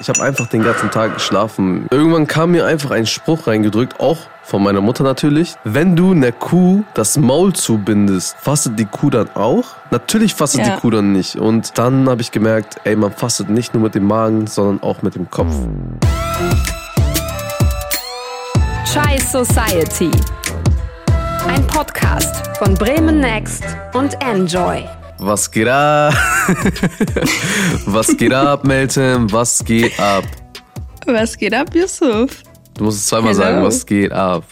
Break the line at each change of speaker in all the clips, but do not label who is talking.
Ich habe einfach den ganzen Tag geschlafen. Irgendwann kam mir einfach ein Spruch reingedrückt, auch von meiner Mutter natürlich. Wenn du einer Kuh das Maul zubindest, fastet die Kuh dann auch? Natürlich fastet
Ja.
die Kuh dann nicht. Und dann habe ich gemerkt, ey, man fastet nicht nur mit dem Magen, sondern auch mit dem Kopf.
Chai Society. Ein Podcast von Bremen Next und Enjoy.
Was geht ab? Was geht ab, Meltem? Was geht ab?
Was geht ab, Yusuf?
Du musst es zweimal
Hello.
sagen, was geht ab.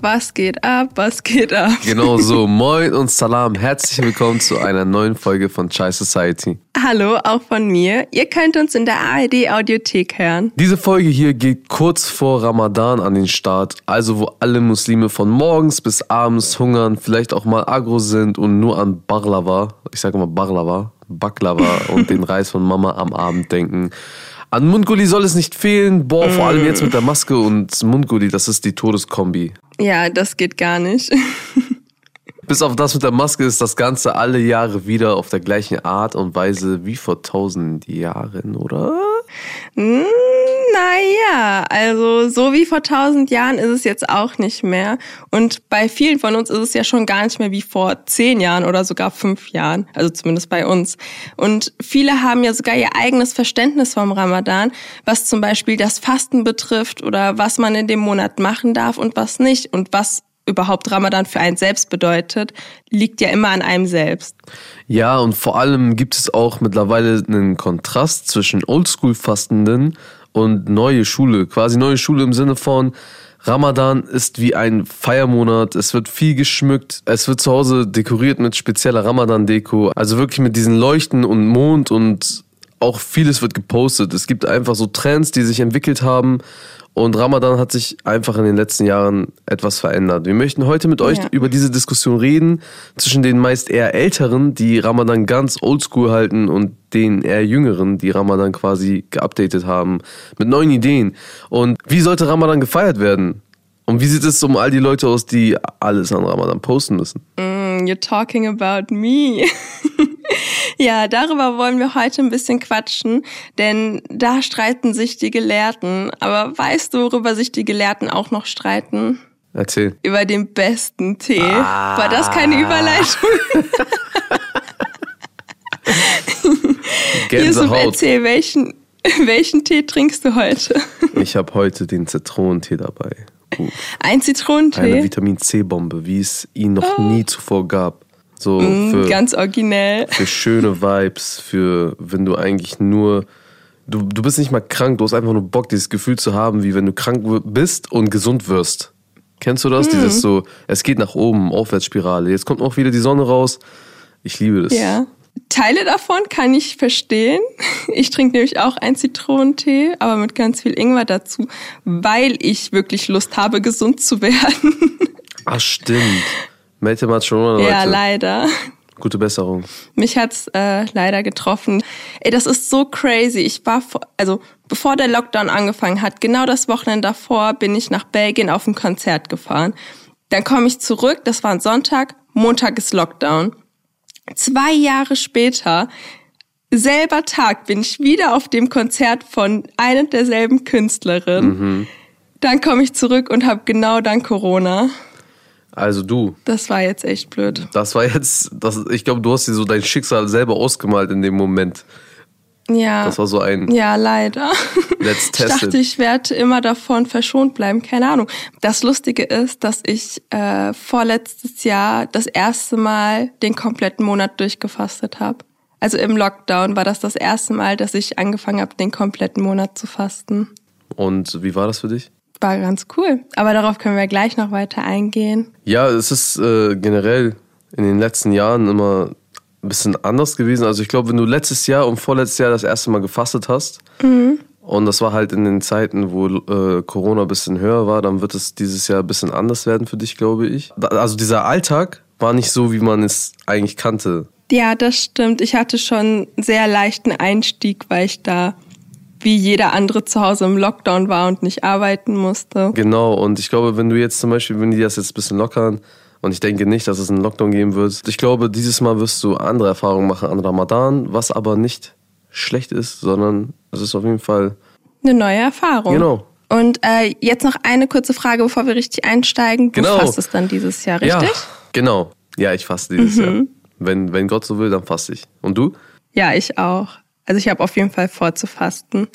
Was geht ab? Was geht ab?
Genau so. Moin und Salam. Herzlich willkommen zu einer neuen Folge von Chai Society.
Hallo, auch von mir. Ihr könnt uns in der ARD Audiothek hören.
Diese Folge hier geht kurz vor Ramadan an den Start, also wo alle Muslime von morgens bis abends hungern, vielleicht auch mal agro sind und nur an Baklava, ich sage mal Baklava, Baklava und den Reis von Mama am Abend denken. An Mundgulli soll es nicht fehlen. Boah, vor allem jetzt mit der Maske und Mundgulli, das ist die Todeskombi.
Ja, das geht gar nicht.
Bis auf das mit der Maske ist das Ganze alle Jahre wieder auf der gleichen Art und Weise wie vor tausend Jahren, oder?
Hm, naja, also so wie vor tausend Jahren ist es jetzt auch nicht mehr. Und bei vielen von uns ist es ja schon gar nicht mehr wie vor zehn Jahren oder sogar fünf Jahren. Also zumindest bei uns. Und viele haben ja sogar ihr eigenes Verständnis vom Ramadan, was zum Beispiel das Fasten betrifft oder was man in dem Monat machen darf und was nicht. Und was überhaupt Ramadan für einen selbst bedeutet, liegt ja immer an einem selbst.
Ja, und vor allem gibt es auch mittlerweile einen Kontrast zwischen Oldschool-Fastenden und neue Schule. Quasi neue Schule im Sinne von Ramadan ist wie ein Feiermonat. Es wird viel geschmückt. Es wird zu Hause dekoriert mit spezieller Ramadan-Deko. Also wirklich mit diesen Leuchten und Mond und auch vieles wird gepostet. Es gibt einfach so Trends, die sich entwickelt haben. Und Ramadan hat sich einfach in den letzten Jahren etwas verändert. Wir möchten heute mit euch
Ja.
über diese Diskussion reden zwischen den meist eher Älteren, die Ramadan ganz oldschool halten und den eher Jüngeren, die Ramadan quasi geupdatet haben mit neuen Ideen. Und wie sollte Ramadan gefeiert werden? Und wie sieht es um all die Leute aus, die alles an Ramadan posten müssen?
Mm, You're talking about me. ja, darüber wollen wir heute ein bisschen quatschen, denn da streiten sich die Gelehrten. Aber weißt du, worüber sich die Gelehrten auch noch streiten?
Erzähl.
Über den besten Tee. War das keine Überleitung? Yusuf,
Gänsehaut.
erzähl, welchen, welchen Tee trinkst du heute?
Ich habe heute den Zitronentee dabei.
Ein
Eine
Zitronentee?
Vitamin C-Bombe, wie es ihn noch nie zuvor gab. So
Mm,
für,
Ganz originell.
für schöne Vibes, für wenn du eigentlich nur. Du, du bist nicht mal krank, du hast einfach nur Bock, dieses Gefühl zu haben, wie wenn du krank bist und gesund wirst. Kennst du das? Dieses so, es geht nach oben, Aufwärtsspirale. Jetzt kommt auch wieder die Sonne raus. Ich liebe das.
Ja. Teile davon kann ich verstehen. Ich trinke nämlich auch einen Zitronentee, aber mit ganz viel Ingwer dazu, weil ich wirklich Lust habe, gesund zu werden.
Ach, stimmt. Mal schon, Leute.
Ja, leider.
Gute Besserung.
Mich hat's äh, leider getroffen. Ey, das ist so crazy. Ich war, vor, also bevor der Lockdown angefangen hat, genau das Wochenende davor, bin ich nach Belgien auf ein Konzert gefahren. Dann komme ich zurück, das war ein Sonntag, Montag ist Lockdown. Zwei Jahre später, selber Tag, bin ich wieder auf dem Konzert von einer derselben Künstlerin. Dann komme ich zurück und habe genau dann Corona.
Also du,
Das war jetzt echt blöd.
das war jetzt, das, ich glaube, du hast dir so dein Schicksal selber ausgemalt in dem Moment.
Ja.
Das war so ein
Ja, leider.
Let's
Ich
test
dachte,
it.
ich werde immer davon verschont bleiben. Keine Ahnung. Das Lustige ist, dass ich äh, vorletztes Jahr das erste Mal den kompletten Monat durchgefastet habe. Also im Lockdown war das das erste Mal, dass ich angefangen habe, den kompletten Monat zu fasten.
Und wie war das für dich?
War ganz cool. Aber darauf können wir gleich noch weiter eingehen.
Ja, es ist äh, generell in den letzten Jahren immer ein bisschen anders gewesen. Also ich glaube, wenn du letztes Jahr und vorletztes Jahr das erste Mal gefastet hast und das war halt in den Zeiten, wo äh, Corona ein bisschen höher war, dann wird es dieses Jahr ein bisschen anders werden für dich, glaube ich. Also dieser Alltag war nicht so, wie man es eigentlich kannte.
Ja, das stimmt. Ich hatte schon einen sehr leichten Einstieg, weil ich da wie jeder andere zu Hause im Lockdown war und nicht arbeiten musste.
Genau, und ich glaube, wenn du jetzt zum Beispiel, wenn die das jetzt ein bisschen lockern, und ich denke nicht, dass es einen Lockdown geben wird, ich glaube, dieses Mal wirst du andere Erfahrungen machen an Ramadan, was aber nicht schlecht ist, sondern es ist auf jeden Fall
Eine neue Erfahrung.
Genau.
Und äh, jetzt noch eine kurze Frage, bevor wir richtig einsteigen. Du
Genau.
fastest dann dieses Jahr, richtig?
Ja, genau. Ja, ich faste dieses Jahr. Wenn, wenn Gott so will, dann faste ich. Und du?
Ja, ich auch. Also ich habe auf jeden Fall vor zu fasten,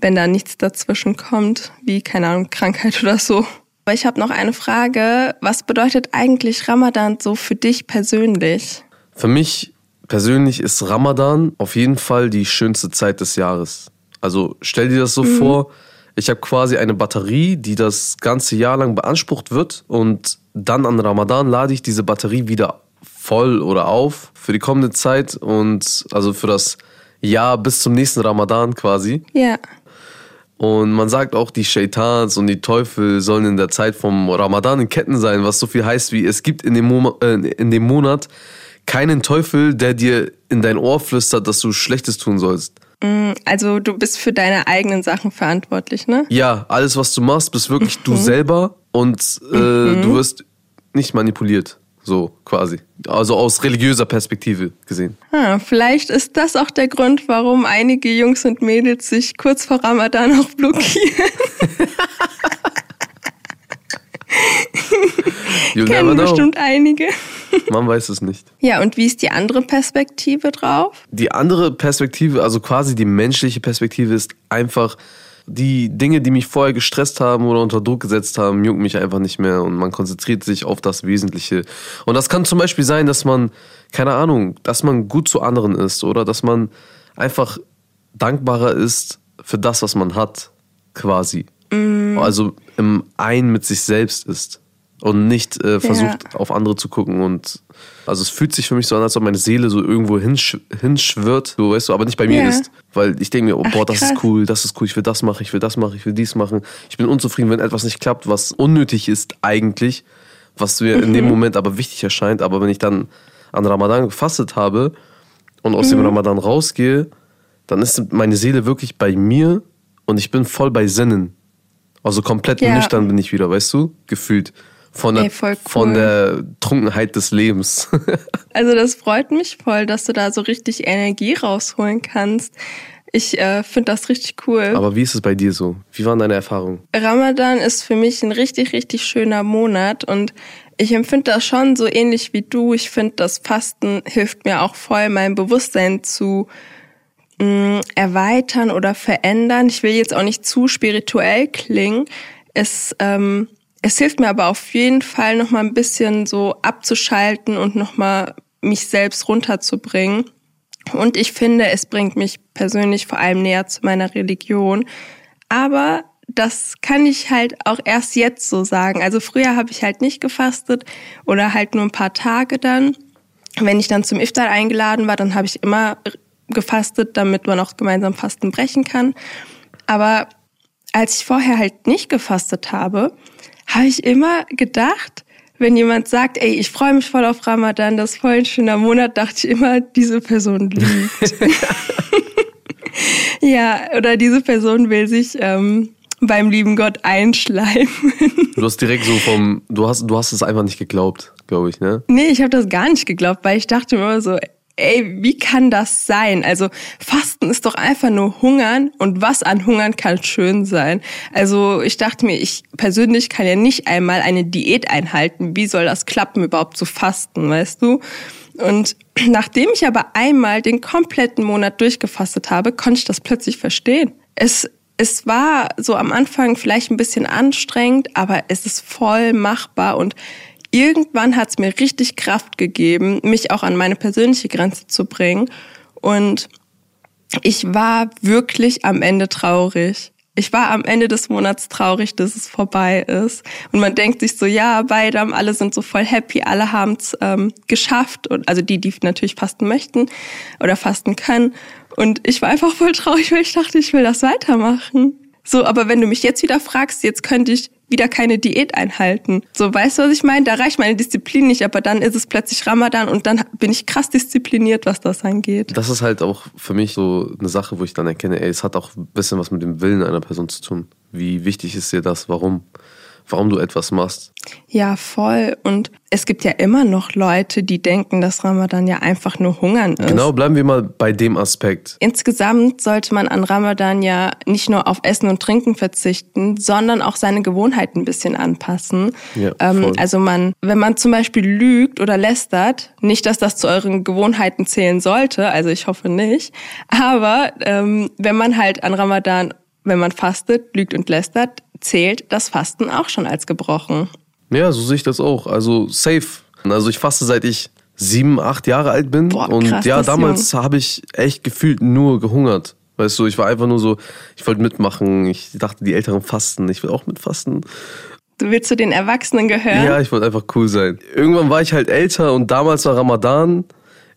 wenn da nichts dazwischen kommt, wie keine Ahnung, Krankheit oder so. Aber ich habe noch eine Frage. Was bedeutet eigentlich Ramadan so für dich persönlich?
Für mich persönlich ist Ramadan auf jeden Fall die schönste Zeit des Jahres. Also stell dir das so vor, ich habe quasi eine Batterie, die das ganze Jahr lang beansprucht wird und dann an Ramadan lade ich diese Batterie wieder voll oder auf für die kommende Zeit und also für das Jahr bis zum nächsten Ramadan quasi.
Ja.
Und man sagt auch, die Shaitans und die Teufel sollen in der Zeit vom Ramadan in Ketten sein, was so viel heißt wie, es gibt in dem, Mo äh, in dem Monat keinen Teufel, der dir in dein Ohr flüstert, dass du Schlechtes tun sollst.
Also du bist für deine eigenen Sachen verantwortlich, ne?
Ja, alles, was du machst, bist wirklich du selber und äh, du wirst nicht manipuliert. So quasi. Also aus religiöser Perspektive gesehen.
Ah, vielleicht ist das auch der Grund, warum einige Jungs und Mädels sich kurz vor Ramadan auch blockieren. Kennen
know.
bestimmt einige.
Man weiß es nicht.
Ja, und wie ist die andere Perspektive drauf?
Die andere Perspektive, also quasi die menschliche Perspektive, ist einfach, die Dinge, die mich vorher gestresst haben oder unter Druck gesetzt haben, jucken mich einfach nicht mehr und man konzentriert sich auf das Wesentliche. Und das kann zum Beispiel sein, dass man, keine Ahnung, dass man gut zu anderen ist oder dass man einfach dankbarer ist für das, was man hat, quasi. Also im Ein mit sich selbst ist und nicht äh, versucht auf andere zu gucken und also es fühlt sich für mich so an, als ob meine Seele so irgendwo hinsch hinschwirrt, so weißt du, aber nicht bei mir
Ja.
ist, weil ich denke mir, oh,
Ach,
boah, das
krass.
ist cool, das ist cool, ich will das machen, ich will das machen, ich will dies machen. Ich bin unzufrieden, wenn etwas nicht klappt, was unnötig ist eigentlich, was mir in dem
Mhm.
Moment aber wichtig erscheint, aber wenn ich dann an Ramadan gefastet habe und aus
Mhm.
dem Ramadan rausgehe, dann ist meine Seele wirklich bei mir und ich bin voll bei Sinnen. Also komplett
Ja.
nüchtern bin ich wieder, weißt du? Gefühlt. Von der,
Ey, voll
von
cool.
der Trunkenheit des Lebens.
Also das freut mich voll, dass du da so richtig Energie rausholen kannst. Ich äh, finde das richtig cool.
Aber wie ist es bei dir so? Wie waren deine Erfahrungen?
Ramadan ist für mich ein richtig, richtig schöner Monat und ich empfinde das schon so ähnlich wie du. Ich finde, das Fasten hilft mir auch voll, mein Bewusstsein zu mh, erweitern oder verändern. Ich will jetzt auch nicht zu spirituell klingen. Es, ähm, es hilft mir aber auf jeden Fall noch mal ein bisschen so abzuschalten und noch mal mich selbst runterzubringen. Und ich finde, es bringt mich persönlich vor allem näher zu meiner Religion. Aber das kann ich halt auch erst jetzt so sagen. Also früher habe ich halt nicht gefastet oder halt nur ein paar Tage dann. Wenn ich dann zum Iftar eingeladen war, dann habe ich immer gefastet, damit man auch gemeinsam Fasten brechen kann. Aber als ich vorher halt nicht gefastet habe, habe ich immer gedacht, wenn jemand sagt, ey, ich freue mich voll auf Ramadan, das ist voll ein schöner Monat, dachte ich immer, diese Person lügt. ja, oder diese Person will sich ähm, beim lieben Gott einschleimen.
Du hast direkt so vom, du hast, du hast es einfach nicht geglaubt, glaube ich, ne?
nee, ich habe das gar nicht geglaubt, weil ich dachte immer so, ey, wie kann das sein? Also Fasten ist doch einfach nur Hungern und was an Hungern kann schön sein. Also ich dachte mir, ich persönlich kann ja nicht einmal eine Diät einhalten. Wie soll das klappen, überhaupt zu fasten, weißt du? Und nachdem ich aber einmal den kompletten Monat durchgefastet habe, konnte ich das plötzlich verstehen. Es, es war so am Anfang vielleicht ein bisschen anstrengend, aber es ist voll machbar und irgendwann hat es mir richtig Kraft gegeben, mich auch an meine persönliche Grenze zu bringen. Und ich war wirklich am Ende traurig. Ich war am Ende des Monats traurig, dass es vorbei ist. Und man denkt sich so, ja, beide, alle sind so voll happy, alle haben es ähm, geschafft. Und also die, die natürlich fasten möchten oder fasten können. Und ich war einfach voll traurig, weil ich dachte, ich will das weitermachen. So, aber wenn du mich jetzt wieder fragst, jetzt könnte ich wieder keine Diät einhalten. So, weißt du, was ich meine? Da reicht meine Disziplin nicht, aber dann ist es plötzlich Ramadan und dann bin ich krass diszipliniert, was das angeht.
Das ist halt auch für mich so eine Sache, wo ich dann erkenne, ey, es hat auch ein bisschen was mit dem Willen einer Person zu tun. Wie wichtig ist dir das? Warum? Warum du etwas machst.
Ja, voll. Und es gibt ja immer noch Leute, die denken, dass Ramadan ja einfach nur Hungern ist.
Genau, bleiben wir mal bei dem Aspekt.
Insgesamt sollte man an Ramadan ja nicht nur auf Essen und Trinken verzichten, sondern auch seine Gewohnheiten ein bisschen anpassen.
Ja,
ähm,
voll.
also man, wenn man zum Beispiel lügt oder lästert, nicht, dass das zu euren Gewohnheiten zählen sollte, also ich hoffe nicht, aber ähm, wenn man halt an Ramadan, wenn man fastet, lügt und lästert, zählt das Fasten auch schon als gebrochen.
Ja, so sehe ich das auch. Also safe. Also ich faste seit ich sieben, acht Jahre alt bin.
Boah,
und
krass,
ja, damals habe ich echt gefühlt nur gehungert. Weißt du, ich war einfach nur so, ich wollte mitmachen. Ich dachte, die Älteren fasten. Ich will auch mitfasten.
Du willst zu den Erwachsenen gehören?
Ja, ich wollte einfach cool sein. Irgendwann war ich halt älter und damals war Ramadan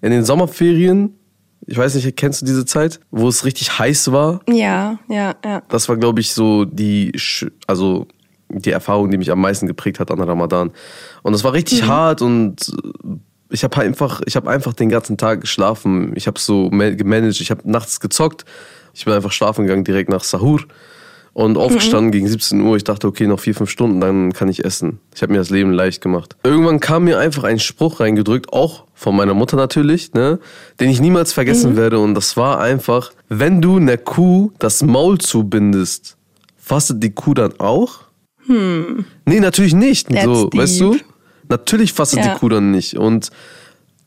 in den Sommerferien. Ich weiß nicht, kennst du diese Zeit, wo es richtig heiß war?
ja, ja. ja.
Das war, glaube ich, so die, also die Erfahrung, die mich am meisten geprägt hat an Ramadan. Und es war richtig hart und ich habe einfach, ich habe einfach den ganzen Tag geschlafen. Ich habe so ma- gemanagt. Ich habe nachts gezockt. Ich bin einfach schlafen gegangen direkt nach Sahur und aufgestanden gegen 17 Uhr. Ich dachte, okay, noch vier, fünf Stunden, dann kann ich essen. Ich habe mir das Leben leicht gemacht. Irgendwann kam mir einfach ein Spruch reingedrückt, auch von meiner Mutter natürlich, ne, den ich niemals vergessen werde. Und das war einfach, wenn du einer Kuh das Maul zubindest, fastet die Kuh dann auch? Hm. Nee, natürlich nicht.
That's
so,
deep.
weißt du? Natürlich fastet
Ja.
die Kuh dann nicht. Und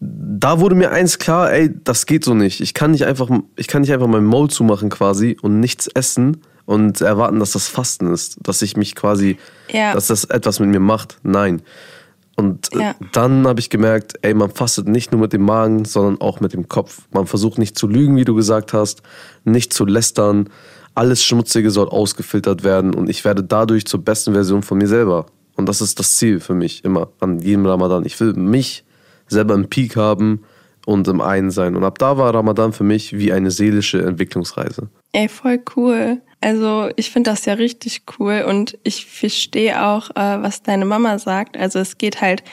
da wurde mir eins klar, ey, das geht so nicht. Ich kann nicht einfach, ich kann nicht einfach mein Maul zumachen quasi und nichts essen und erwarten, dass das Fasten ist, dass ich mich quasi,
Ja.
dass das etwas mit mir macht. Nein. Und äh,
Ja.
dann habe ich gemerkt, ey, man fastet nicht nur mit dem Magen, sondern auch mit dem Kopf. Man versucht nicht zu lügen, wie du gesagt hast, nicht zu lästern. Alles Schmutzige soll ausgefiltert werden und ich werde dadurch zur besten Version von mir selber. Und das ist das Ziel für mich immer an jedem Ramadan. Ich will mich selber im Peak haben und im Einen sein. Und ab da war Ramadan für mich wie eine seelische Entwicklungsreise.
Ey, voll cool. Also ich finde das ja richtig cool und ich verstehe auch, äh, was deine Mama sagt. Also es geht halt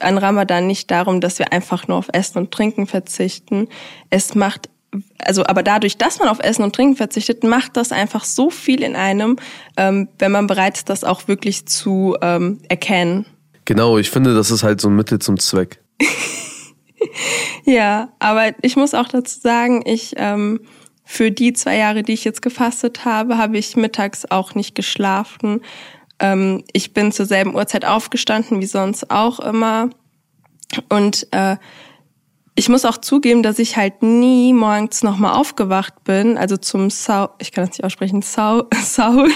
an Ramadan nicht darum, dass wir einfach nur auf Essen und Trinken verzichten. Es macht, also aber dadurch, dass man auf Essen und Trinken verzichtet, macht das einfach so viel in einem, ähm, wenn man bereit ist, das auch wirklich zu ähm, erkennen.
Genau, ich finde, das ist halt so ein Mittel zum Zweck.
Ja, aber ich muss auch dazu sagen, ich ähm, für die zwei Jahre, die ich jetzt gefastet habe, habe ich mittags auch nicht geschlafen. Ähm, ich bin zur selben Uhrzeit aufgestanden wie sonst auch immer. Und äh, ich muss auch zugeben, dass ich halt nie morgens nochmal aufgewacht bin. Also zum Sau, ich kann das nicht aussprechen, Sau, Sau.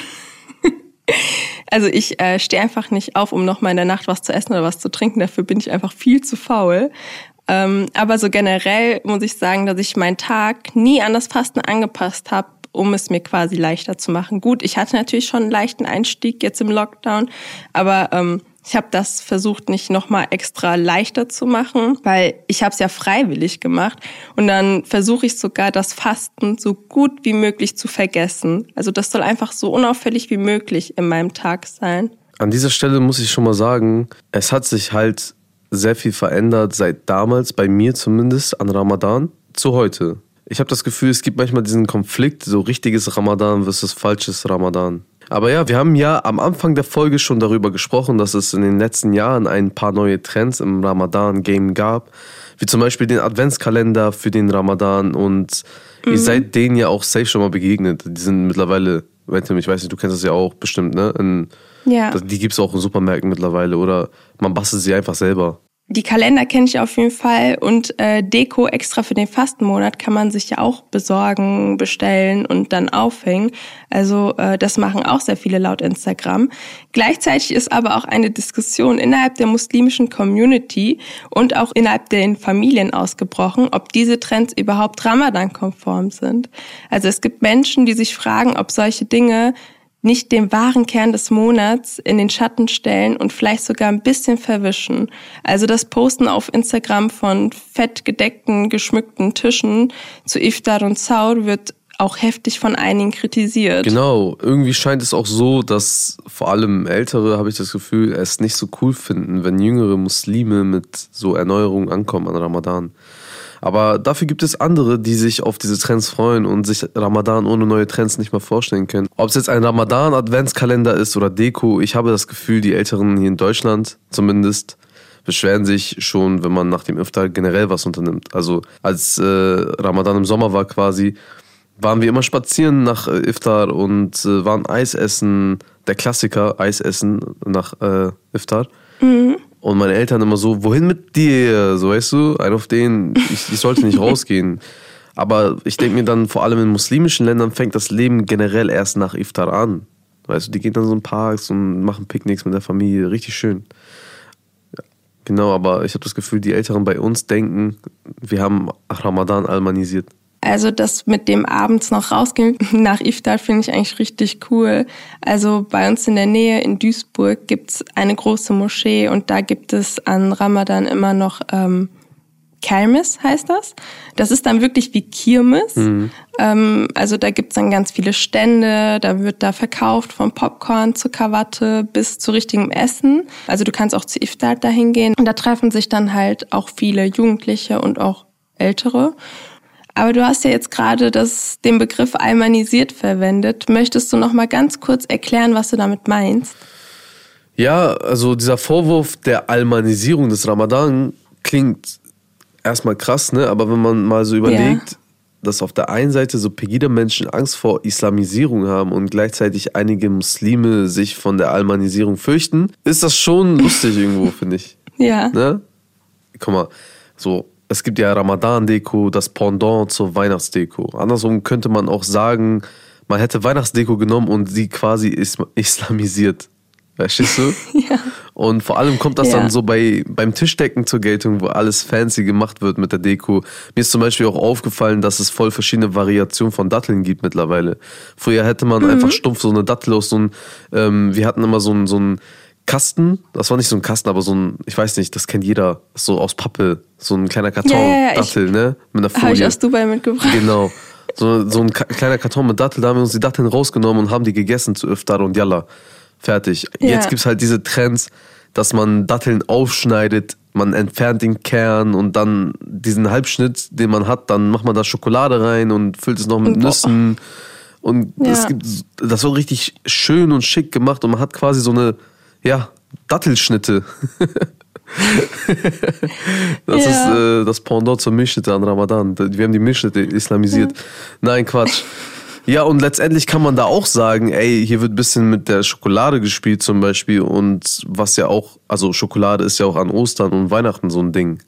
Also ich äh, stehe einfach nicht auf, um nochmal in der Nacht was zu essen oder was zu trinken. Dafür bin ich einfach viel zu faul. Ähm, aber so generell muss ich sagen, dass ich meinen Tag nie an das Fasten angepasst habe, um es mir quasi leichter zu machen. Gut, ich hatte natürlich schon einen leichten Einstieg jetzt im Lockdown, aber ähm, ich habe das versucht, nicht nochmal extra leichter zu machen, weil ich habe es ja freiwillig gemacht. Und dann versuche ich sogar das Fasten so gut wie möglich zu vergessen. Also das soll einfach so unauffällig wie möglich in meinem Tag sein.
An dieser Stelle muss ich schon mal sagen, es hat sich halt sehr viel verändert seit damals, bei mir zumindest, an Ramadan zu heute. Ich habe das Gefühl, es gibt manchmal diesen Konflikt, so richtiges Ramadan versus falsches Ramadan. Aber ja, wir haben ja am Anfang der Folge schon darüber gesprochen, dass es in den letzten Jahren ein paar neue Trends im Ramadan-Game gab. Wie zum Beispiel den Adventskalender für den Ramadan und ihr seid denen ja auch safe schon mal begegnet. Die sind mittlerweile, ich weiß nicht, du kennst das ja auch bestimmt, ne? In,
Ja.
Die gibt's auch in Supermärkten mittlerweile oder man bastelt sie einfach selber.
Die Kalender kenne ich auf jeden Fall und äh, Deko extra für den Fastenmonat kann man sich ja auch besorgen, bestellen und dann aufhängen. Also äh, das machen auch sehr viele laut Instagram. Gleichzeitig ist aber auch eine Diskussion innerhalb der muslimischen Community und auch innerhalb der Familien ausgebrochen, ob diese Trends überhaupt Ramadan-konform sind. Also es gibt Menschen, die sich fragen, ob solche Dinge nicht den wahren Kern des Monats in den Schatten stellen und vielleicht sogar ein bisschen verwischen. Also das Posten auf Instagram von fett gedeckten, geschmückten Tischen zu Iftar und Saur wird auch heftig von einigen kritisiert.
Genau, irgendwie scheint es auch so, dass vor allem Ältere, habe ich das Gefühl, es nicht so cool finden, wenn jüngere Muslime mit so Erneuerungen ankommen an Ramadan. Aber dafür gibt es andere, die sich auf diese Trends freuen und sich Ramadan ohne neue Trends nicht mehr vorstellen können. Ob es jetzt ein Ramadan-Adventskalender ist oder Deko, ich habe das Gefühl, die Älteren hier in Deutschland zumindest beschweren sich schon, wenn man nach dem Iftar generell was unternimmt. Also als äh, Ramadan im Sommer war quasi, waren wir immer spazieren nach äh, Iftar und äh, waren Eis essen, der Klassiker, Eis essen nach äh, Iftar. Mhm. Und meine Eltern immer so, wohin mit dir? So weißt du, ein auf den, ich, ich sollte nicht rausgehen. Aber ich denke mir dann, vor allem in muslimischen Ländern fängt das Leben generell erst nach Iftar an. Weißt du, die gehen dann so in Parks und machen Picknicks mit der Familie, richtig schön. Genau, aber ich habe das Gefühl, die Älteren bei uns denken, wir haben Ramadan almanisiert.
Also das mit dem abends noch rausgehen nach Iftar finde ich eigentlich richtig cool. Also bei uns in der Nähe in Duisburg gibt's eine große Moschee und da gibt es an Ramadan immer noch ähm, Kermis heißt das. Das ist dann wirklich wie Kirmes. Mhm. Ähm, also da gibt's dann ganz viele Stände, da wird da verkauft von Popcorn zu Krawatte bis zu richtigem Essen. Also du kannst auch zu Iftar dahin gehen und da treffen sich dann halt auch viele Jugendliche und auch Ältere. Aber du hast ja jetzt gerade das, den Begriff almanisiert verwendet. Möchtest du noch mal ganz kurz erklären, was du damit meinst?
Ja, also dieser Vorwurf der Almanisierung des Ramadan klingt erstmal krass, ne? Aber wenn man mal so überlegt, ja. dass auf der einen Seite so Pegida-Menschen Angst vor Islamisierung haben und gleichzeitig einige Muslime sich von der Almanisierung fürchten, ist das schon lustig irgendwo, finde ich.
Ja.
Ne? Guck mal, so, es gibt ja Ramadan-Deko, das Pendant zur Weihnachtsdeko. Andersrum könnte man auch sagen, man hätte Weihnachtsdeko genommen und sie quasi islamisiert. Verstehst du?
ja.
Und vor allem kommt das ja. dann so bei, beim Tischdecken zur Geltung, wo alles fancy gemacht wird mit der Deko. Mir ist zum Beispiel auch aufgefallen, dass es voll verschiedene Variationen von Datteln gibt mittlerweile. Früher hätte man mhm. einfach stumpf so eine Dattel aus so ein, ähm, wir hatten immer so ein, so ein Kasten, das war nicht so ein Kasten, aber so ein, ich weiß nicht, das kennt jeder, so aus Pappe, so ein kleiner Karton, ja, ja, Dattel, ne? Mit einer Folie.
Habe ich aus Dubai mitgebracht.
Genau. So, so ein kleiner Karton mit Dattel, da haben wir uns die Datteln rausgenommen und haben die gegessen zu Iftar und Yalla. Fertig. Ja. Jetzt gibt's halt diese Trends, dass man Datteln aufschneidet, man entfernt den Kern und dann diesen Halbschnitt, den man hat, dann macht man da Schokolade rein und füllt es noch mit Nüssen. Und ja. es gibt, das wird richtig schön und schick gemacht und man hat quasi so eine, ja, Dattelschnitte. das ja. ist äh, das Pendant zur Milchschnitte an Ramadan. Wir haben die Milchschnitte islamisiert. Ja. Nein, Quatsch. Ja, und letztendlich kann man da auch sagen, ey, hier wird ein bisschen mit der Schokolade gespielt zum Beispiel und was ja auch, also Schokolade ist ja auch an Ostern und Weihnachten so ein Ding.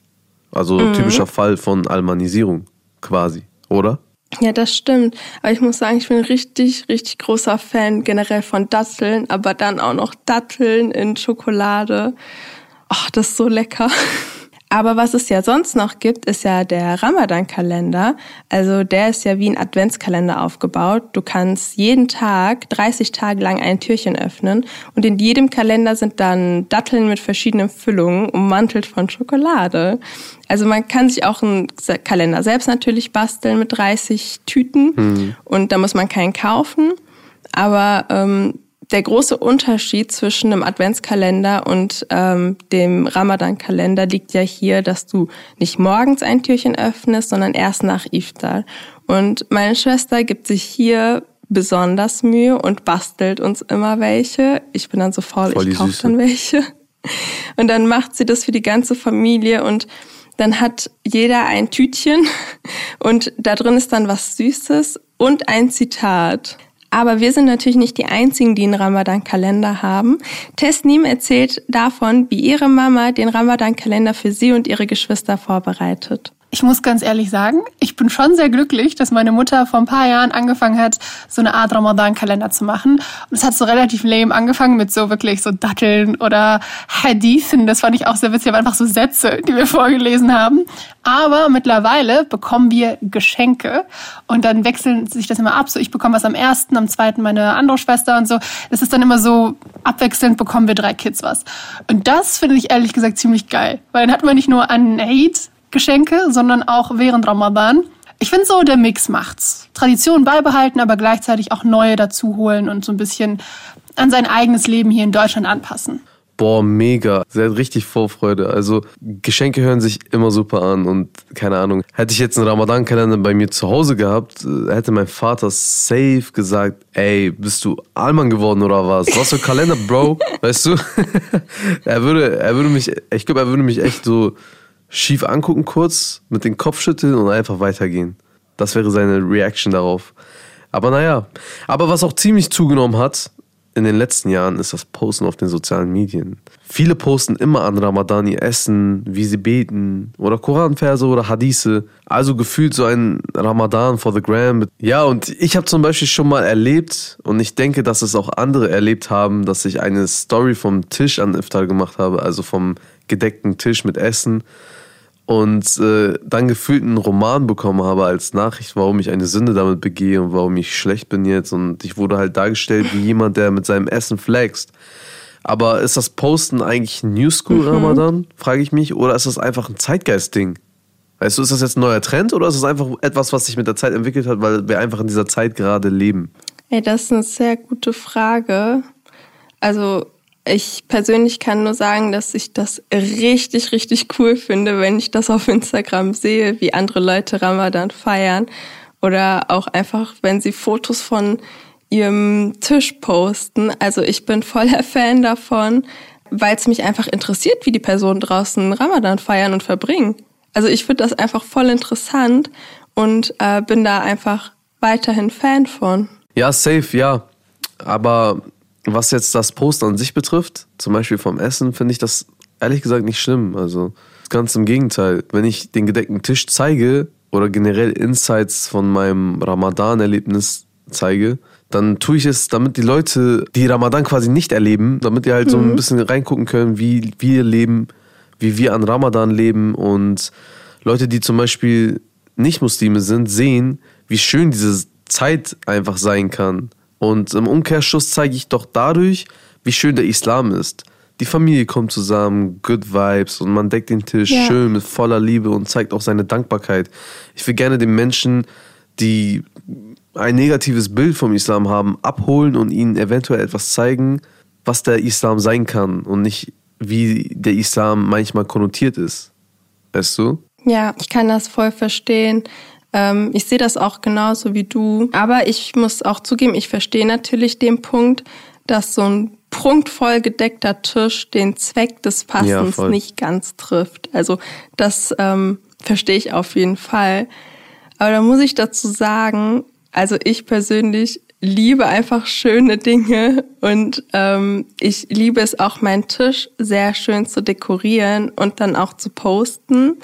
Also mhm. typischer Fall von Almanisierung quasi, oder?
Ja, das stimmt. Aber ich muss sagen, ich bin richtig, richtig großer Fan generell von Datteln, aber dann auch noch Datteln in Schokolade. Ach, das ist so lecker. Aber was es ja sonst noch gibt, ist ja der Ramadan-Kalender. Also der ist ja wie ein Adventskalender aufgebaut. Du kannst jeden Tag 30 Tage lang ein Türchen öffnen und in jedem Kalender sind dann Datteln mit verschiedenen Füllungen ummantelt von Schokolade. Also man kann sich auch einen Kalender selbst natürlich basteln mit 30 Tüten mhm. und da muss man keinen kaufen. Aber ähm, der große Unterschied zwischen einem Adventskalender und ähm, dem Ramadan-Kalender liegt ja hier, dass du nicht morgens ein Türchen öffnest, sondern erst nach Iftar. Und meine Schwester gibt sich hier besonders Mühe und bastelt uns immer welche. Ich bin dann so faul, Voll ich kaufe dann welche. Und dann macht sie das für die ganze Familie und dann hat jeder ein Tütchen und da drin ist dann was Süßes und ein Zitat. Aber wir sind natürlich nicht die Einzigen, die einen Ramadan-Kalender haben. Tesnim erzählt davon, wie ihre Mama den Ramadan-Kalender für sie und ihre Geschwister vorbereitet.
Ich muss ganz ehrlich sagen, ich bin schon sehr glücklich, dass meine Mutter vor ein paar Jahren angefangen hat, so eine Art Ramadan-Kalender zu machen. Und es hat so relativ lame angefangen mit so wirklich so Datteln oder Hadithen. Das fand ich auch sehr witzig, aber einfach so Sätze, die wir vorgelesen haben. Aber mittlerweile bekommen wir Geschenke und dann wechseln sich das immer ab. So ich bekomme was am ersten, am zweiten meine andere Schwester und so. Das ist dann immer so abwechselnd bekommen wir drei Kids was. Und das finde ich ehrlich gesagt ziemlich geil, weil dann hat man nicht nur an Hate Geschenke, sondern auch während Ramadan. Ich finde so, der Mix macht's. Tradition beibehalten, aber gleichzeitig auch neue dazu holen und so ein bisschen an sein eigenes Leben hier in Deutschland anpassen.
Boah, mega. Sie hat richtig Vorfreude. Also Geschenke hören sich immer super an und keine Ahnung. Hätte ich jetzt einen Ramadan-Kalender bei mir zu Hause gehabt, äh, hätte mein Vater safe gesagt, ey, bist du Allmann geworden oder was? Was für ein Kalender, Bro? Weißt du? er würde, er würde mich, ich glaube, er würde mich echt so schief angucken kurz, mit dem Kopf schütteln und einfach weitergehen. Das wäre seine Reaction darauf. Aber naja, aber was auch ziemlich zugenommen hat, in den letzten Jahren ist das Posten auf den sozialen Medien. Viele posten immer an Ramadan ihr Essen, wie sie beten oder Koranverse oder Hadithe. Also gefühlt so ein Ramadan for the Gram. Ja, und ich habe zum Beispiel schon mal erlebt und ich denke, dass es auch andere erlebt haben, dass ich eine Story vom Tisch an Iftar gemacht habe, also vom gedeckten Tisch mit Essen und äh, dann gefühlt einen Roman bekommen habe als Nachricht, warum ich eine Sünde damit begehe und warum ich schlecht bin jetzt. Und ich wurde halt dargestellt wie jemand, der mit seinem Essen flext. Aber ist das Posten eigentlich New School mhm. Ramadan, frage ich mich, oder ist das einfach ein Zeitgeist-Ding? Weißt du, ist das jetzt ein neuer Trend oder ist das einfach etwas, was sich mit der Zeit entwickelt hat, weil wir einfach in dieser Zeit gerade leben?
Ey, das ist eine sehr gute Frage. Also ich persönlich kann nur sagen, dass ich das richtig, richtig cool finde, wenn ich das auf Instagram sehe, wie andere Leute Ramadan feiern. Oder auch einfach, wenn sie Fotos von ihrem Tisch posten. Also ich bin voller Fan davon, weil es mich einfach interessiert, wie die Personen draußen Ramadan feiern und verbringen. Also ich finde das einfach voll interessant und äh, bin da einfach weiterhin Fan von.
Ja, safe, ja. Aber was jetzt das Post an sich betrifft, zum Beispiel vom Essen, finde ich das ehrlich gesagt nicht schlimm. Also ganz im Gegenteil. Wenn ich den gedeckten Tisch zeige oder generell Insights von meinem Ramadan-Erlebnis zeige, dann tue ich es, damit die Leute, die Ramadan quasi nicht erleben, damit die halt mhm. so ein mhm. bisschen reingucken können, wie wir leben, wie wir an Ramadan leben und Leute, die zum Beispiel nicht Muslime sind, sehen, wie schön diese Zeit einfach sein kann. Und im Umkehrschluss zeige ich doch dadurch, wie schön der Islam ist. Die Familie kommt zusammen, good vibes und man deckt den Tisch ja. schön mit voller Liebe und zeigt auch seine Dankbarkeit. Ich will gerne den Menschen, die ein negatives Bild vom Islam haben, abholen und ihnen eventuell etwas zeigen, was der Islam sein kann und nicht wie der Islam manchmal konnotiert ist. Weißt du?
Ja, ich kann das voll verstehen. Ähm, ich sehe das auch genauso wie du. Aber ich muss auch zugeben, ich verstehe natürlich den Punkt, dass so ein prunkvoll gedeckter Tisch den Zweck des Passens ja, nicht ganz trifft. Also das ähm, verstehe ich auf jeden Fall. Aber da muss ich dazu sagen, also ich persönlich liebe einfach schöne Dinge und ähm, ich liebe es auch, meinen Tisch sehr schön zu dekorieren und dann auch zu posten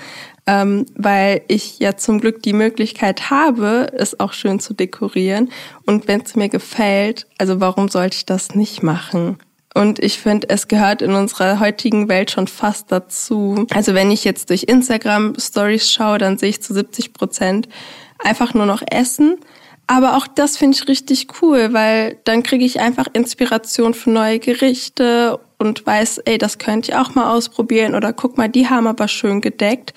ähm, weil ich ja zum Glück die Möglichkeit habe, es auch schön zu dekorieren. Und wenn es mir gefällt, also warum sollte ich das nicht machen? Und ich finde, es gehört in unserer heutigen Welt schon fast dazu. Also wenn ich jetzt durch Instagram Stories schaue, dann sehe ich zu 70 Prozent einfach nur noch Essen. Aber auch das finde ich richtig cool, weil dann kriege ich einfach Inspiration für neue Gerichte und weiß, ey, das könnt ihr auch mal ausprobieren oder guck mal, die haben aber schön gedeckt.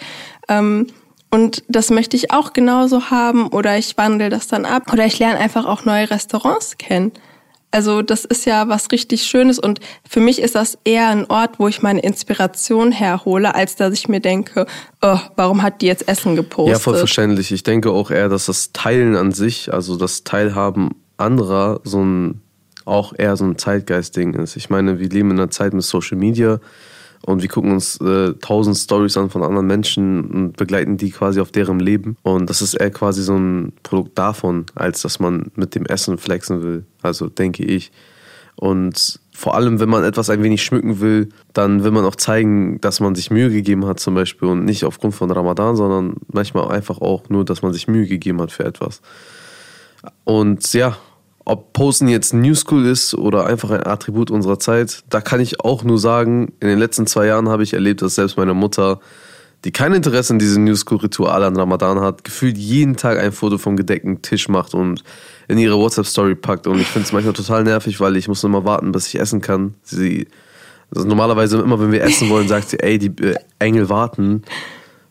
Ähm, und das möchte ich auch genauso haben oder ich wandle das dann ab oder ich lerne einfach auch neue Restaurants kennen. Also das ist ja was richtig Schönes und für mich ist das eher ein Ort, wo ich meine Inspiration herhole, als dass ich mir denke, oh, warum hat die jetzt Essen gepostet?
Ja, voll verständlich. Ich denke auch eher, dass das Teilen an sich, also das Teilhaben anderer, so ein auch eher so ein Zeitgeist-Ding ist. Ich meine, wir leben in einer Zeit mit Social Media und wir gucken uns äh, tausend Stories an von anderen Menschen und begleiten die quasi auf deren Leben. Und das ist eher quasi so ein Produkt davon, als dass man mit dem Essen flexen will. Also denke ich. Und vor allem, wenn man etwas ein wenig schmücken will, dann will man auch zeigen, dass man sich Mühe gegeben hat zum Beispiel und nicht aufgrund von Ramadan, sondern manchmal einfach auch nur, dass man sich Mühe gegeben hat für etwas. Und ja, ob Posten jetzt New School ist oder einfach ein Attribut unserer Zeit, da kann ich auch nur sagen, in den letzten zwei Jahren habe ich erlebt, dass selbst meine Mutter, die kein Interesse in diesem New School Ritual an Ramadan hat, gefühlt jeden Tag ein Foto vom gedeckten Tisch macht und in ihre WhatsApp Story packt. Und ich finde es manchmal total nervig, weil ich muss immer warten, bis ich essen kann. Sie, also normalerweise immer, wenn wir essen wollen, sagt sie, ey, die äh, Engel warten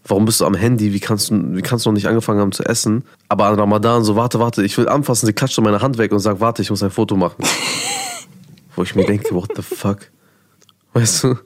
warum bist du am Handy? Wie kannst du, wie kannst du noch nicht angefangen haben zu essen? Aber an Ramadan so, warte, warte, ich will anfassen, sie klatscht meine Hand weg und sagt, warte, ich muss ein Foto machen. Wo ich mir denke, what the fuck? Weißt du?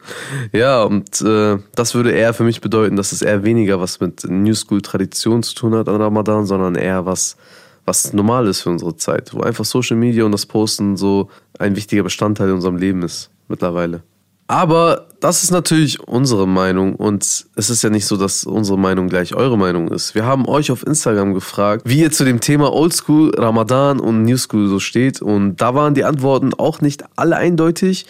Ja, und äh, das würde eher für mich bedeuten, dass es eher weniger was mit New School Tradition zu tun hat an Ramadan, sondern eher was, was normal ist für unsere Zeit, wo einfach Social Media und das Posten so ein wichtiger Bestandteil in unserem Leben ist mittlerweile. Aber das ist natürlich unsere Meinung und es ist ja nicht so, dass unsere Meinung gleich eure Meinung ist. Wir haben euch auf Instagram gefragt, wie ihr zu dem Thema Oldschool, Ramadan und New School so steht und da waren die Antworten auch nicht alle eindeutig.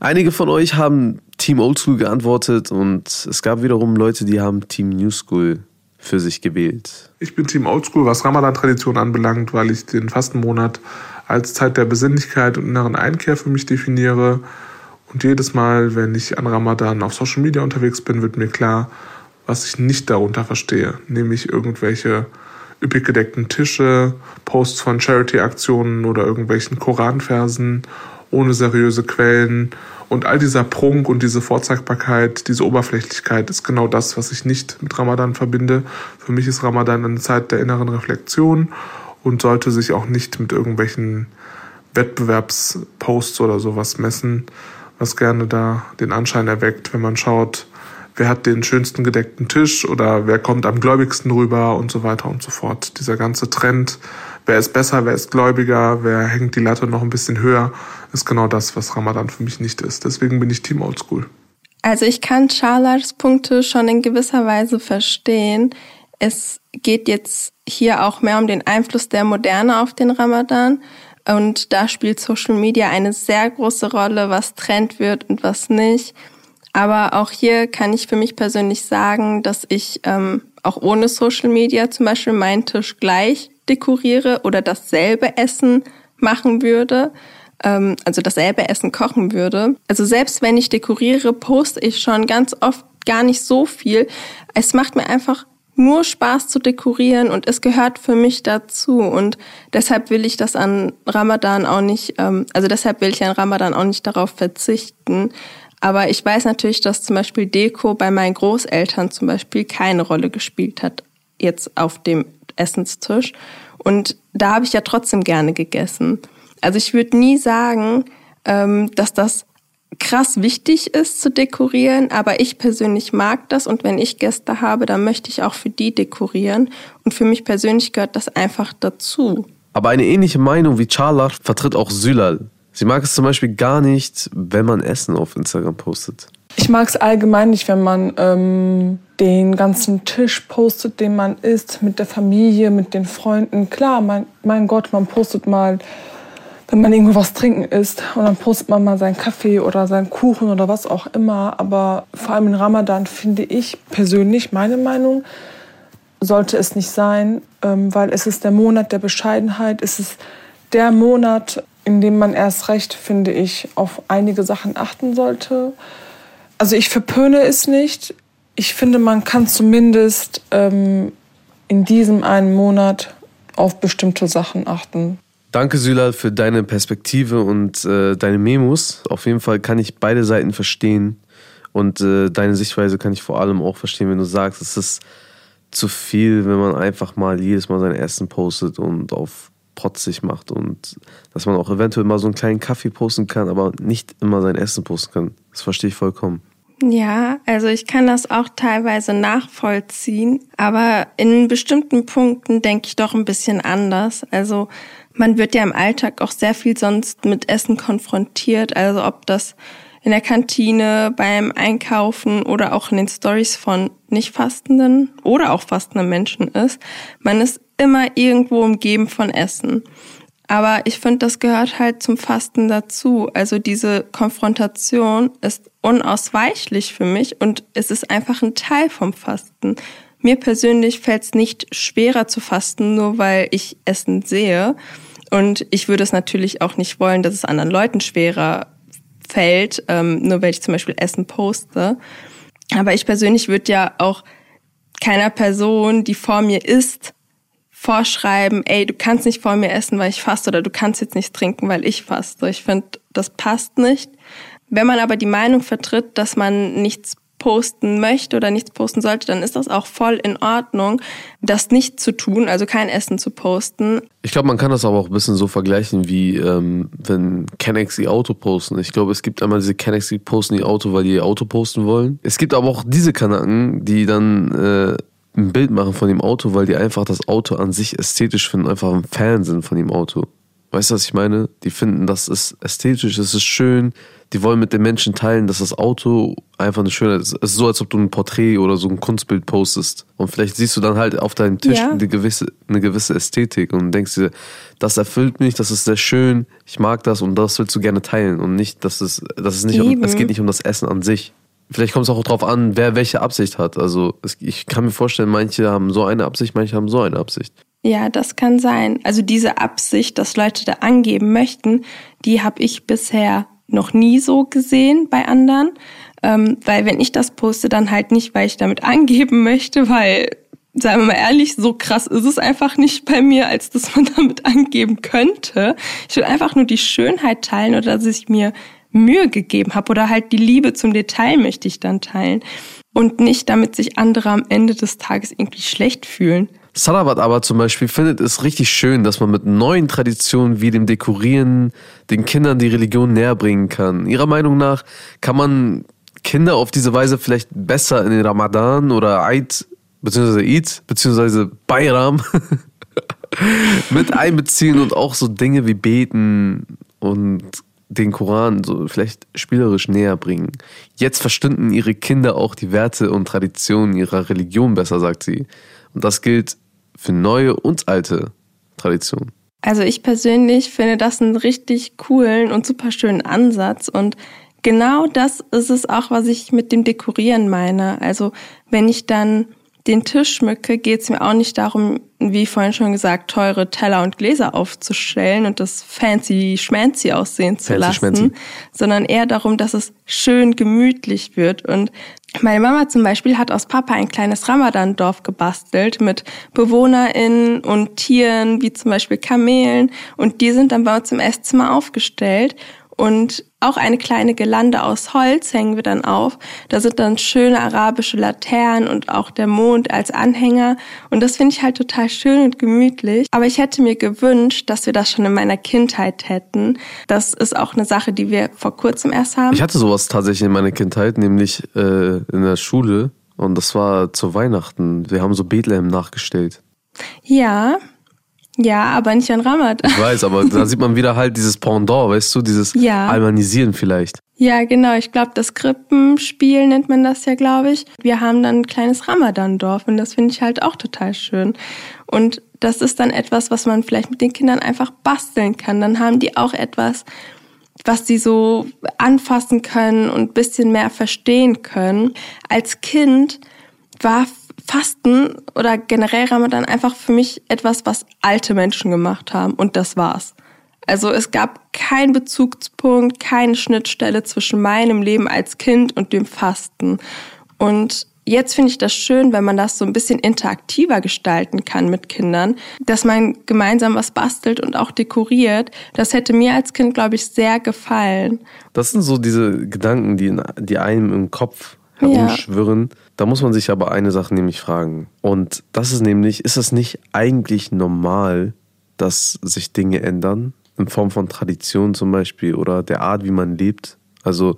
Einige von euch haben Team Oldschool geantwortet und es gab wiederum Leute, die haben Team New School für sich gewählt.
Ich bin Team Oldschool, was Ramadan-Tradition anbelangt, weil ich den Fastenmonat als Zeit der Besinnlichkeit und inneren Einkehr für mich definiere. Und jedes Mal, wenn ich an Ramadan auf Social Media unterwegs bin, wird mir klar, was ich nicht darunter verstehe. Nämlich irgendwelche üppig gedeckten Tische, Posts von Charity-Aktionen oder irgendwelchen Koranversen ohne seriöse Quellen. Und all dieser Prunk und diese Vorzeigbarkeit, diese Oberflächlichkeit ist genau das, was ich nicht mit Ramadan verbinde. Für mich ist Ramadan eine Zeit der inneren Reflexion und sollte sich auch nicht mit irgendwelchen Wettbewerbsposts oder sowas messen, was gerne da den Anschein erweckt, wenn man schaut, wer hat den schönsten gedeckten Tisch oder wer kommt am gläubigsten rüber und so weiter und so fort. Dieser ganze Trend, wer ist besser, wer ist gläubiger, wer hängt die Latte noch ein bisschen höher, ist genau das, was Ramadan für mich nicht ist. Deswegen bin ich Team Oldschool.
Also ich kann Charlars Punkte schon in gewisser Weise verstehen. Es geht jetzt hier auch mehr um den Einfluss der Moderne auf den Ramadan. Und da spielt Social Media eine sehr große Rolle, was Trend wird und was nicht. Aber auch hier kann ich für mich persönlich sagen, dass ich ähm, auch ohne Social Media zum Beispiel meinen Tisch gleich dekoriere oder dasselbe Essen machen würde, ähm, also dasselbe Essen kochen würde. Also selbst wenn ich dekoriere, poste ich schon ganz oft gar nicht so viel. Es macht mir einfach nur Spaß zu dekorieren und es gehört für mich dazu und deshalb will ich das an Ramadan auch nicht, ähm, also deshalb will ich an Ramadan auch nicht darauf verzichten. Aber ich weiß natürlich, dass zum Beispiel Deko bei meinen Großeltern zum Beispiel keine Rolle gespielt hat, jetzt auf dem Essenstisch. Und da habe ich ja trotzdem gerne gegessen. Also ich würde nie sagen, ähm, dass das krass wichtig ist zu dekorieren, aber ich persönlich mag das und wenn ich Gäste habe, dann möchte ich auch für die dekorieren und für mich persönlich gehört das einfach dazu.
Aber eine ähnliche Meinung wie Charla vertritt auch Sülal. Sie mag es zum Beispiel gar nicht, wenn man Essen auf Instagram postet.
Ich mag es allgemein nicht, wenn man ähm, den ganzen Tisch postet, den man isst, mit der Familie, mit den Freunden. Klar, mein, mein Gott, man postet mal wenn man irgendwo was trinken isst und dann postet man mal seinen Kaffee oder seinen Kuchen oder was auch immer. Aber vor allem in Ramadan finde ich persönlich, meine Meinung, sollte es nicht sein, ähm, weil es ist der Monat der Bescheidenheit. Es ist der Monat, in dem man erst recht, finde ich, auf einige Sachen achten sollte. Also ich verpöne es nicht. Ich finde, man kann zumindest ähm, in diesem einen Monat auf bestimmte Sachen achten.
Danke, Sylal, für deine Perspektive und äh, deine Memos. Auf jeden Fall kann ich beide Seiten verstehen. Und äh, deine Sichtweise kann ich vor allem auch verstehen, wenn du sagst, es ist zu viel, wenn man einfach mal jedes Mal sein Essen postet und auf protzig macht. Und dass man auch eventuell mal so einen kleinen Kaffee posten kann, aber nicht immer sein Essen posten kann. Das verstehe ich vollkommen.
Ja, also ich kann das auch teilweise nachvollziehen, aber in bestimmten Punkten denke ich doch ein bisschen anders. Also man wird ja im Alltag auch sehr viel sonst mit Essen konfrontiert. Also ob das in der Kantine, beim Einkaufen oder auch in den Stories von nicht fastenden oder auch fastenden Menschen ist. Man ist immer irgendwo umgeben von Essen. Aber ich finde, das gehört halt zum Fasten dazu. Also diese Konfrontation ist unausweichlich für mich und es ist einfach ein Teil vom Fasten. Mir persönlich fällt es nicht schwerer zu fasten, nur weil ich Essen sehe. Und ich würde es natürlich auch nicht wollen, dass es anderen Leuten schwerer fällt, ähm, nur weil ich zum Beispiel Essen poste. Aber ich persönlich würde ja auch keiner Person, die vor mir isst, vorschreiben, ey, du kannst nicht vor mir essen, weil ich faste oder du kannst jetzt nicht trinken, weil ich faste. Ich finde, das passt nicht. Wenn man aber die Meinung vertritt, dass man nichts posten möchte oder nichts posten sollte, dann ist das auch voll in Ordnung, das nicht zu tun, also kein Essen zu posten.
Ich glaube, man kann das aber auch ein bisschen so vergleichen, wie ähm, wenn Kennex ihr Auto posten. Ich glaube, es gibt einmal diese Kennex, die posten ihr Auto, weil die ihr Auto posten wollen. Es gibt aber auch diese Kanaken, die dann äh, ein Bild machen von dem Auto, weil die einfach das Auto an sich ästhetisch finden, einfach ein Fan sind von dem Auto. Weißt du, was ich meine? Die finden, das ist ästhetisch, es ist schön. Die wollen mit den Menschen teilen, dass das Auto einfach eine Schönheit ist. Es ist so, als ob du ein Porträt oder so ein Kunstbild postest. Und vielleicht siehst du dann halt auf deinem Tisch
Ja.
eine, gewisse, eine gewisse Ästhetik und denkst dir, das erfüllt mich, das ist sehr schön, ich mag das und das willst du gerne teilen. Und nicht, dass es, dass es nicht um, es geht nicht um das Essen an sich. Vielleicht kommt es auch drauf an, wer welche Absicht hat. Also es, ich kann mir vorstellen, manche haben so eine Absicht, manche haben so eine Absicht.
Ja, das kann sein. Also diese Absicht, dass Leute da angeben möchten, die habe ich bisher noch nie so gesehen bei anderen. Ähm, weil wenn ich das poste, dann halt nicht, weil ich damit angeben möchte, weil, seien wir mal ehrlich, so krass ist es einfach nicht bei mir, als dass man damit angeben könnte. Ich will einfach nur die Schönheit teilen oder dass ich mir Mühe gegeben habe oder halt die Liebe zum Detail möchte ich dann teilen. Und nicht, damit sich andere am Ende des Tages irgendwie schlecht fühlen.
Salavat aber zum Beispiel findet es richtig schön, dass man mit neuen Traditionen wie dem Dekorieren den Kindern die Religion näher bringen kann. Ihrer Meinung nach kann man Kinder auf diese Weise vielleicht besser in den Ramadan oder Eid beziehungsweise Eid beziehungsweise Bayram mit einbeziehen und auch so Dinge wie Beten und den Koran so vielleicht spielerisch näher bringen. Jetzt verstünden ihre Kinder auch die Werte und Traditionen ihrer Religion besser, sagt sie. Und das gilt für neue und alte Traditionen.
Also ich persönlich finde das einen richtig coolen und super schönen Ansatz und genau das ist es auch, was ich mit dem Dekorieren meine. Also wenn ich dann den Tisch schmücke, geht es mir auch nicht darum, wie vorhin schon gesagt, teure Teller und Gläser aufzustellen und das fancy schmancy aussehen zu
Fancy
lassen,
schmancy.
sondern eher darum, dass es schön gemütlich wird. Und meine Mama zum Beispiel hat aus Papa ein kleines Ramadan-Dorf gebastelt mit BewohnerInnen und Tieren, wie zum Beispiel Kamelen. Und die sind dann bei uns im Esszimmer aufgestellt. Und auch eine kleine Gelande aus Holz hängen wir dann auf. Da sind dann schöne arabische Laternen und auch der Mond als Anhänger. Und das finde ich halt total schön und gemütlich. Aber ich hätte mir gewünscht, dass wir das schon in meiner Kindheit hätten. Das ist auch eine Sache, die wir vor kurzem erst haben.
Ich hatte sowas tatsächlich in meiner Kindheit, nämlich äh, in der Schule. Und das war zu Weihnachten. Wir haben so Bethlehem nachgestellt.
Ja, ja, aber nicht an Ramadan.
Ich weiß, aber da sieht man wieder halt dieses Pendant, weißt du, dieses
Ja.
Almanisieren vielleicht.
Ja, genau. Ich glaube, das Krippenspiel nennt man das ja, glaube ich. Wir haben dann ein kleines Ramadan-Dorf und das finde ich halt auch total schön. Und das ist dann etwas, was man vielleicht mit den Kindern einfach basteln kann. Dann haben die auch etwas, was sie so anfassen können und ein bisschen mehr verstehen können. Als Kind war Fasten oder generell Ramadan einfach für mich etwas, was alte Menschen gemacht haben und das war's. Also es gab keinen Bezugspunkt, keine Schnittstelle zwischen meinem Leben als Kind und dem Fasten. Und jetzt finde ich das schön, wenn man das so ein bisschen interaktiver gestalten kann mit Kindern, dass man gemeinsam was bastelt und auch dekoriert. Das hätte mir als Kind, glaube ich, sehr gefallen.
Das sind so diese Gedanken, die, in, die einem im Kopf
Ja.
Da muss man sich aber eine Sache nämlich fragen. Und das ist nämlich, ist es nicht eigentlich normal, dass sich Dinge ändern? In Form von Tradition zum Beispiel oder der Art, wie man lebt? Also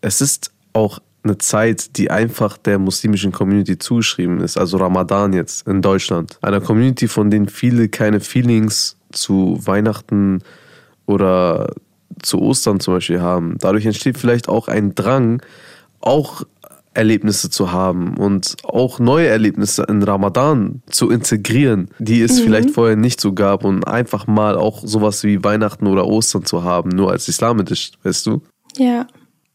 es ist auch eine Zeit, die einfach der muslimischen Community zugeschrieben ist. Also Ramadan jetzt in Deutschland. Einer Community, von denen viele keine Feelings zu Weihnachten oder zu Ostern zum Beispiel haben. Dadurch entsteht vielleicht auch ein Drang, auch Erlebnisse zu haben und auch neue Erlebnisse in Ramadan zu integrieren, die es vielleicht vorher nicht so gab und einfach mal auch sowas wie Weihnachten oder Ostern zu haben, nur als islamitisch, weißt du?
Ja.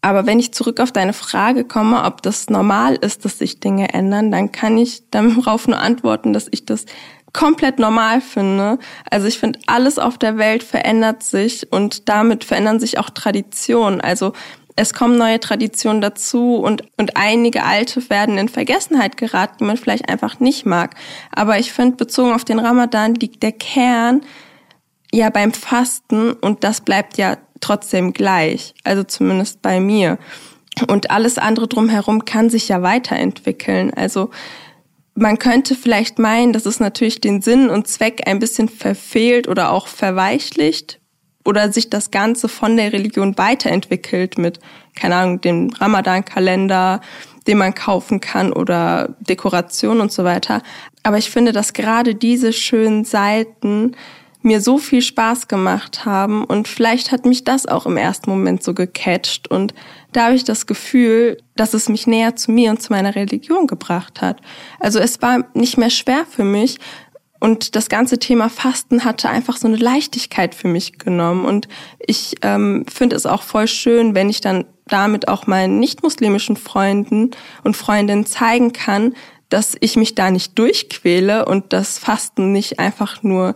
Aber wenn ich zurück auf deine Frage komme, ob das normal ist, dass sich Dinge ändern, dann kann ich darauf nur antworten, dass ich das komplett normal finde. Also ich finde, alles auf der Welt verändert sich und damit verändern sich auch Traditionen. Also es kommen neue Traditionen dazu und, und einige alte werden in Vergessenheit geraten, die man vielleicht einfach nicht mag. Aber ich finde, bezogen auf den Ramadan liegt der Kern ja beim Fasten und das bleibt ja trotzdem gleich. Also zumindest bei mir. Und alles andere drumherum kann sich ja weiterentwickeln. Also man könnte vielleicht meinen, dass es natürlich den Sinn und Zweck ein bisschen verfehlt oder auch verweichlicht oder sich das Ganze von der Religion weiterentwickelt mit, keine Ahnung, dem Ramadan-Kalender, den man kaufen kann oder Dekoration und so weiter. Aber ich finde, dass gerade diese schönen Seiten mir so viel Spaß gemacht haben und vielleicht hat mich das auch im ersten Moment so gecatcht und da habe ich das Gefühl, dass es mich näher zu mir und zu meiner Religion gebracht hat. Also es war nicht mehr schwer für mich und das ganze Thema Fasten hatte einfach so eine Leichtigkeit für mich genommen und ich ähm, finde es auch voll schön, wenn ich dann damit auch meinen nicht-muslimischen Freunden und Freundinnen zeigen kann, dass ich mich da nicht durchquäle und das Fasten nicht einfach nur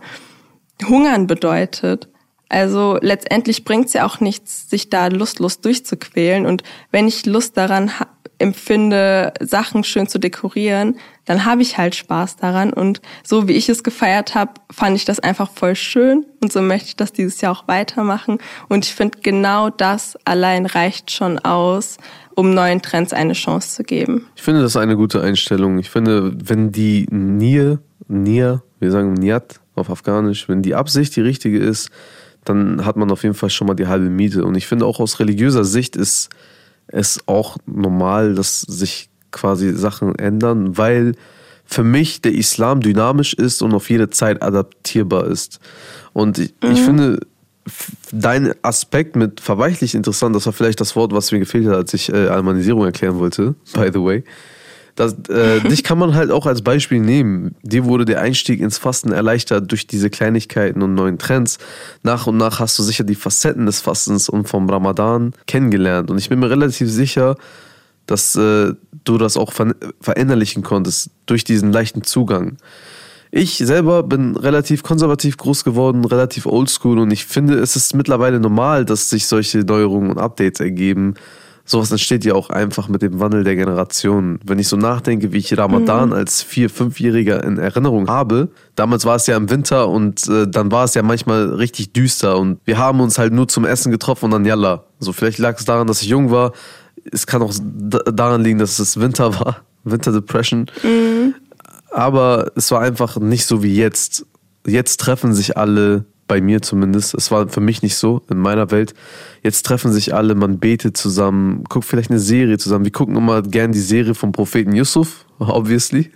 Hungern bedeutet. Also letztendlich bringt es ja auch nichts, sich da lustlos durchzuquälen. Und wenn ich Lust daran empfinde, Sachen schön zu dekorieren, dann habe ich halt Spaß daran. Und so wie ich es gefeiert habe, fand ich das einfach voll schön. Und so möchte ich das dieses Jahr auch weitermachen. Und ich finde, genau das allein reicht schon aus, um neuen Trends eine Chance zu geben.
Ich finde das eine gute Einstellung. Ich finde, wenn die Nier, Nier, wir sagen Niat, auf Afghanisch, wenn die Absicht die richtige ist, dann hat man auf jeden Fall schon mal die halbe Miete. Und ich finde auch aus religiöser Sicht ist es auch normal, dass sich quasi Sachen ändern, weil für mich der Islam dynamisch ist und auf jede Zeit adaptierbar ist. Und ich, mhm. ich finde, dein Aspekt mit verweichlich interessant, das war vielleicht das Wort, was mir gefehlt hat, als ich äh, Almanisierung erklären wollte, by the way. Das, äh, dich kann man halt auch als Beispiel nehmen. Dir wurde der Einstieg ins Fasten erleichtert durch diese Kleinigkeiten und neuen Trends. Nach und nach hast du sicher die Facetten des Fastens und vom Ramadan kennengelernt. Und ich bin mir relativ sicher, dass äh, du das auch ver verinnerlichen konntest durch diesen leichten Zugang. Ich selber bin relativ konservativ groß geworden, relativ oldschool und ich finde, es ist mittlerweile normal, dass sich solche Neuerungen und Updates ergeben sowas entsteht ja auch einfach mit dem Wandel der Generation. Wenn ich so nachdenke, wie ich Ramadan mhm. als vier-, fünfjähriger in Erinnerung habe, damals war es ja im Winter und äh, dann war es ja manchmal richtig düster und wir haben uns halt nur zum Essen getroffen und dann yalla. So vielleicht lag es daran, dass ich jung war. Es kann auch daran liegen, dass es Winter war, Winter Depression. Mhm. Aber es war einfach nicht so wie jetzt. Jetzt treffen sich alle bei mir zumindest. Es war für mich nicht so in meiner Welt. Jetzt treffen sich alle, man betet zusammen, guckt vielleicht eine Serie zusammen. Wir gucken immer gern die Serie vom Propheten Yusuf, obviously.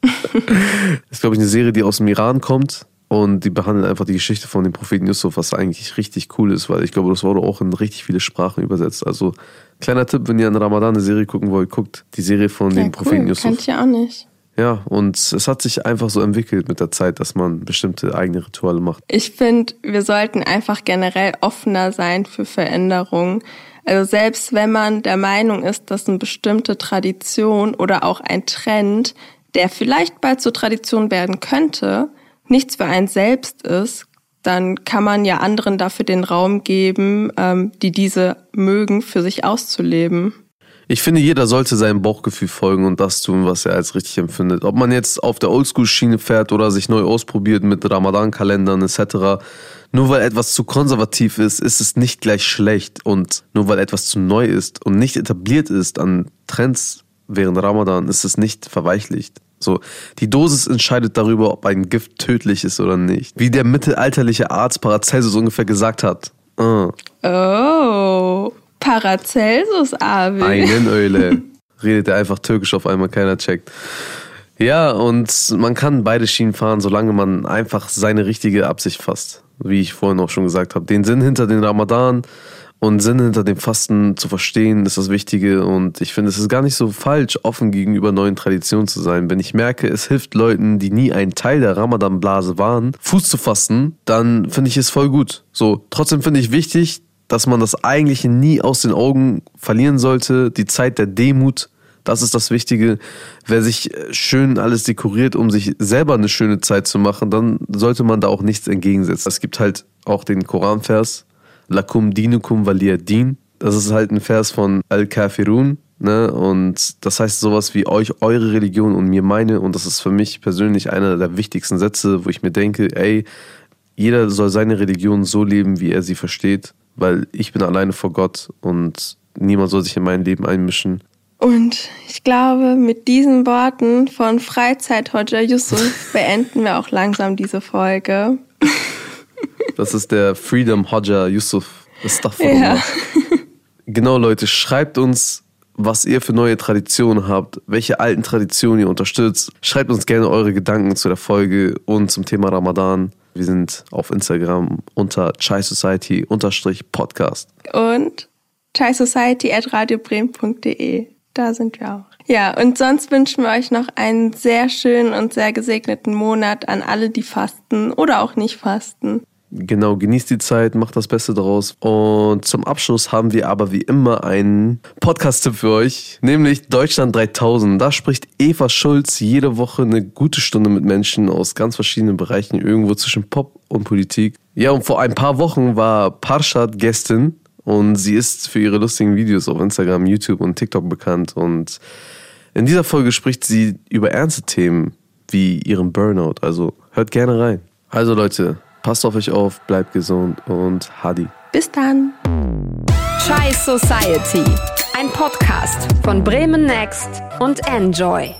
das ist, glaube ich, eine Serie, die aus dem Iran kommt. Und die behandelt einfach die Geschichte von dem Propheten Yusuf, was eigentlich richtig cool ist, weil ich glaube, das wurde auch in richtig viele Sprachen übersetzt. Also, kleiner Tipp, wenn ihr an Ramadan eine Serie gucken wollt, guckt die Serie von ja, dem cool. Propheten Yusuf.
Kennt ihr auch nicht.
Ja, und es hat sich einfach so entwickelt mit der Zeit, dass man bestimmte eigene Rituale macht.
Ich finde, wir sollten einfach generell offener sein für Veränderungen. Also selbst wenn man der Meinung ist, dass eine bestimmte Tradition oder auch ein Trend, der vielleicht bald zur Tradition werden könnte, nichts für einen selbst ist, dann kann man ja anderen dafür den Raum geben, ähm, die diese mögen, für sich auszuleben.
Ich finde, jeder sollte seinem Bauchgefühl folgen und das tun, was er als richtig empfindet. Ob man jetzt auf der Oldschool-Schiene fährt oder sich neu ausprobiert mit Ramadan-Kalendern etc. Nur weil etwas zu konservativ ist, ist es nicht gleich schlecht. Und nur weil etwas zu neu ist und nicht etabliert ist an Trends während Ramadan, ist es nicht verweichlicht. So, die Dosis entscheidet darüber, ob ein Gift tödlich ist oder nicht. Wie der mittelalterliche Arzt Paracelsus ungefähr gesagt hat.
Uh. Oh. Paracelsus, Abi.
Einen Öle. Redet er einfach türkisch auf einmal, keiner checkt. Ja, und man kann beide Schienen fahren, solange man einfach seine richtige Absicht fasst. Wie ich vorhin auch schon gesagt habe. Den Sinn hinter den Ramadan und Sinn hinter dem Fasten zu verstehen, ist das Wichtige. Und ich finde, es ist gar nicht so falsch, offen gegenüber neuen Traditionen zu sein. Wenn ich merke, es hilft Leuten, die nie ein Teil der Ramadan-Blase waren, Fuß zu fassen, dann finde ich es voll gut. So, trotzdem finde ich wichtig, dass man das Eigentliche nie aus den Augen verlieren sollte. Die Zeit der Demut, das ist das Wichtige. Wer sich schön alles dekoriert, um sich selber eine schöne Zeit zu machen, dann sollte man da auch nichts entgegensetzen. Es gibt halt auch den Koranvers, Lakum dinukum valia din. Das ist halt ein Vers von Al-Kafirun. Ne? Und das heißt sowas wie euch, eure Religion und mir meine. Und das ist für mich persönlich einer der wichtigsten Sätze, wo ich mir denke, ey, jeder soll seine Religion so leben, wie er sie versteht weil ich bin alleine vor Gott und niemand soll sich in mein Leben einmischen.
Und ich glaube, mit diesen Worten von Freizeit-Hodja Yusuf beenden wir auch langsam diese Folge.
Das ist der Freedom Hodja Yusuf. Astaghfirullah.
Ja.
Genau, Leute, schreibt uns, was ihr für neue Traditionen habt, welche alten Traditionen ihr unterstützt. Schreibt uns gerne eure Gedanken zu der Folge und zum Thema Ramadan. Wir sind auf Instagram unter Chai Society Podcast.
Und chaisociety.radiobremen.de. Da sind wir auch. Ja, und sonst wünschen wir euch noch einen sehr schönen und sehr gesegneten Monat an alle, die fasten oder auch nicht fasten.
Genau, genießt die Zeit, macht das Beste daraus. Und zum Abschluss haben wir aber wie immer einen Podcast-Tipp für euch, nämlich Deutschland 3000. Da spricht Eva Schulz jede Woche eine gute Stunde mit Menschen aus ganz verschiedenen Bereichen, irgendwo zwischen Pop und Politik. Ja, und vor ein paar Wochen war Parshad Gästin und sie ist für ihre lustigen Videos auf Instagram, YouTube und TikTok bekannt. Und in dieser Folge spricht sie über ernste Themen wie ihren Burnout. Also hört gerne rein. Also Leute, passt auf euch auf, bleibt gesund und Hadi.
Bis dann.
Chai Society. Ein Podcast von Bremen Next und Enjoy.